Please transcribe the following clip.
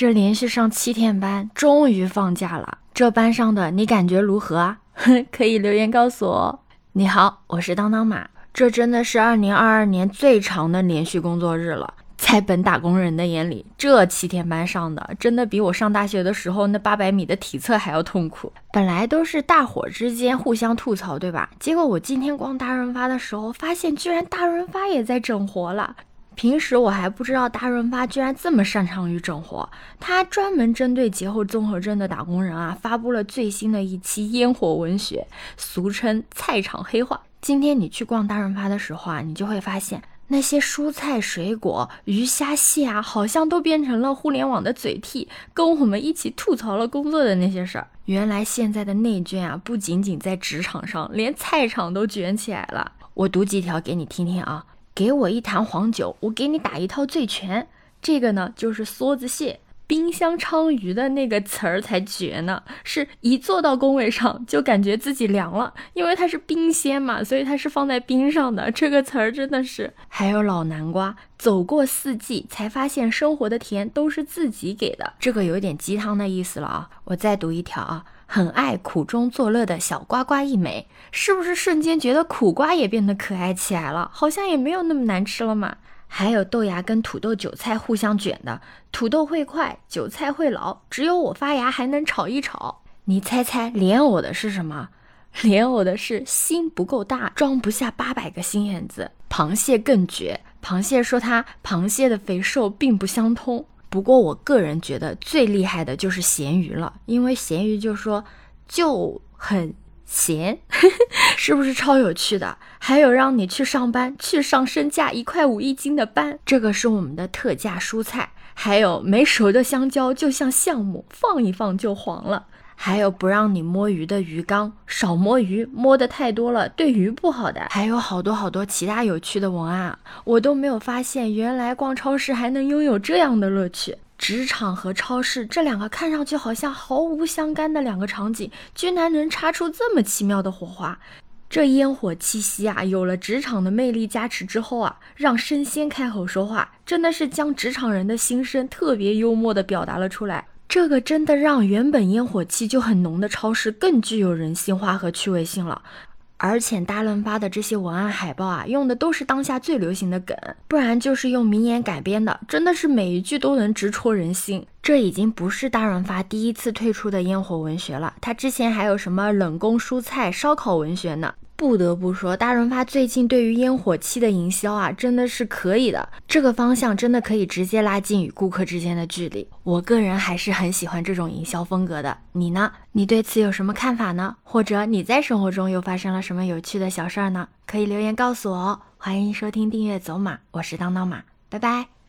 这连续上七天班，终于放假了。这班上的你感觉如何啊？可以留言告诉我。你好，我是当当马。这真的是二零二二年最长的连续工作日了。在本打工人的眼里，这七天班上的真的比我上大学的时候那八百米的体测还要痛苦。本来都是大伙之间互相吐槽，对吧？结果我今天逛大润发的时候，发现居然大润发也在整活了。平时我还不知道大润发居然这么擅长于整活，他专门针对节后综合症的打工人啊，发布了最新的一期烟火文学，俗称菜场黑话。今天你去逛大润发的时候啊，你就会发现那些蔬菜、水果、鱼虾蟹啊，好像都变成了互联网的嘴替，跟我们一起吐槽了工作的那些事儿。原来现在的内卷啊，不仅仅在职场上，连菜场都卷起来了。我读几条给你听听啊。给我一坛黄酒，我给你打一套醉拳。这个呢，就是梭子蟹、冰箱鲳鱼的那个词儿才绝呢，是一坐到工位上就感觉自己凉了，因为它是冰鲜嘛，所以它是放在冰上的。这个词儿真的是。还有老南瓜，走过四季才发现生活的甜都是自己给的，这个有点鸡汤的意思了啊。我再读一条啊。很爱苦中作乐的小瓜瓜一枚，是不是瞬间觉得苦瓜也变得可爱起来了？好像也没有那么难吃了嘛。还有豆芽跟土豆、韭菜互相卷的，土豆会快，韭菜会老，只有我发芽还能炒一炒。你猜猜莲藕的是什么？莲藕的是心不够大，装不下八百个心眼子。螃蟹更绝，螃蟹说它螃蟹的肥瘦并不相通。不过我个人觉得最厉害的就是咸鱼了，因为咸鱼就说就很咸，是不是超有趣的？还有让你去上班，去上身价一块五一斤的班，这个是我们的特价蔬菜。还有没熟的香蕉，就像橡木，放一放就黄了。还有不让你摸鱼的鱼缸，少摸鱼，摸的太多了对鱼不好的。还有好多好多其他有趣的文案，我都没有发现，原来逛超市还能拥有这样的乐趣。职场和超市这两个看上去好像毫无相干的两个场景，居然能擦出这么奇妙的火花。这烟火气息啊，有了职场的魅力加持之后啊，让生鲜开口说话，真的是将职场人的心声特别幽默的表达了出来。这个真的让原本烟火气就很浓的超市更具有人性化和趣味性了。而且大润发的这些文案海报啊，用的都是当下最流行的梗，不然就是用名言改编的，真的是每一句都能直戳人心。这已经不是大润发第一次推出的烟火文学了，他之前还有什么冷宫蔬菜烧烤文学呢？不得不说，大润发最近对于烟火气的营销啊，真的是可以的。这个方向真的可以直接拉近与顾客之间的距离。我个人还是很喜欢这种营销风格的。你呢？你对此有什么看法呢？或者你在生活中又发生了什么有趣的小事儿呢？可以留言告诉我哦。欢迎收听、订阅走马，我是当当马，拜拜。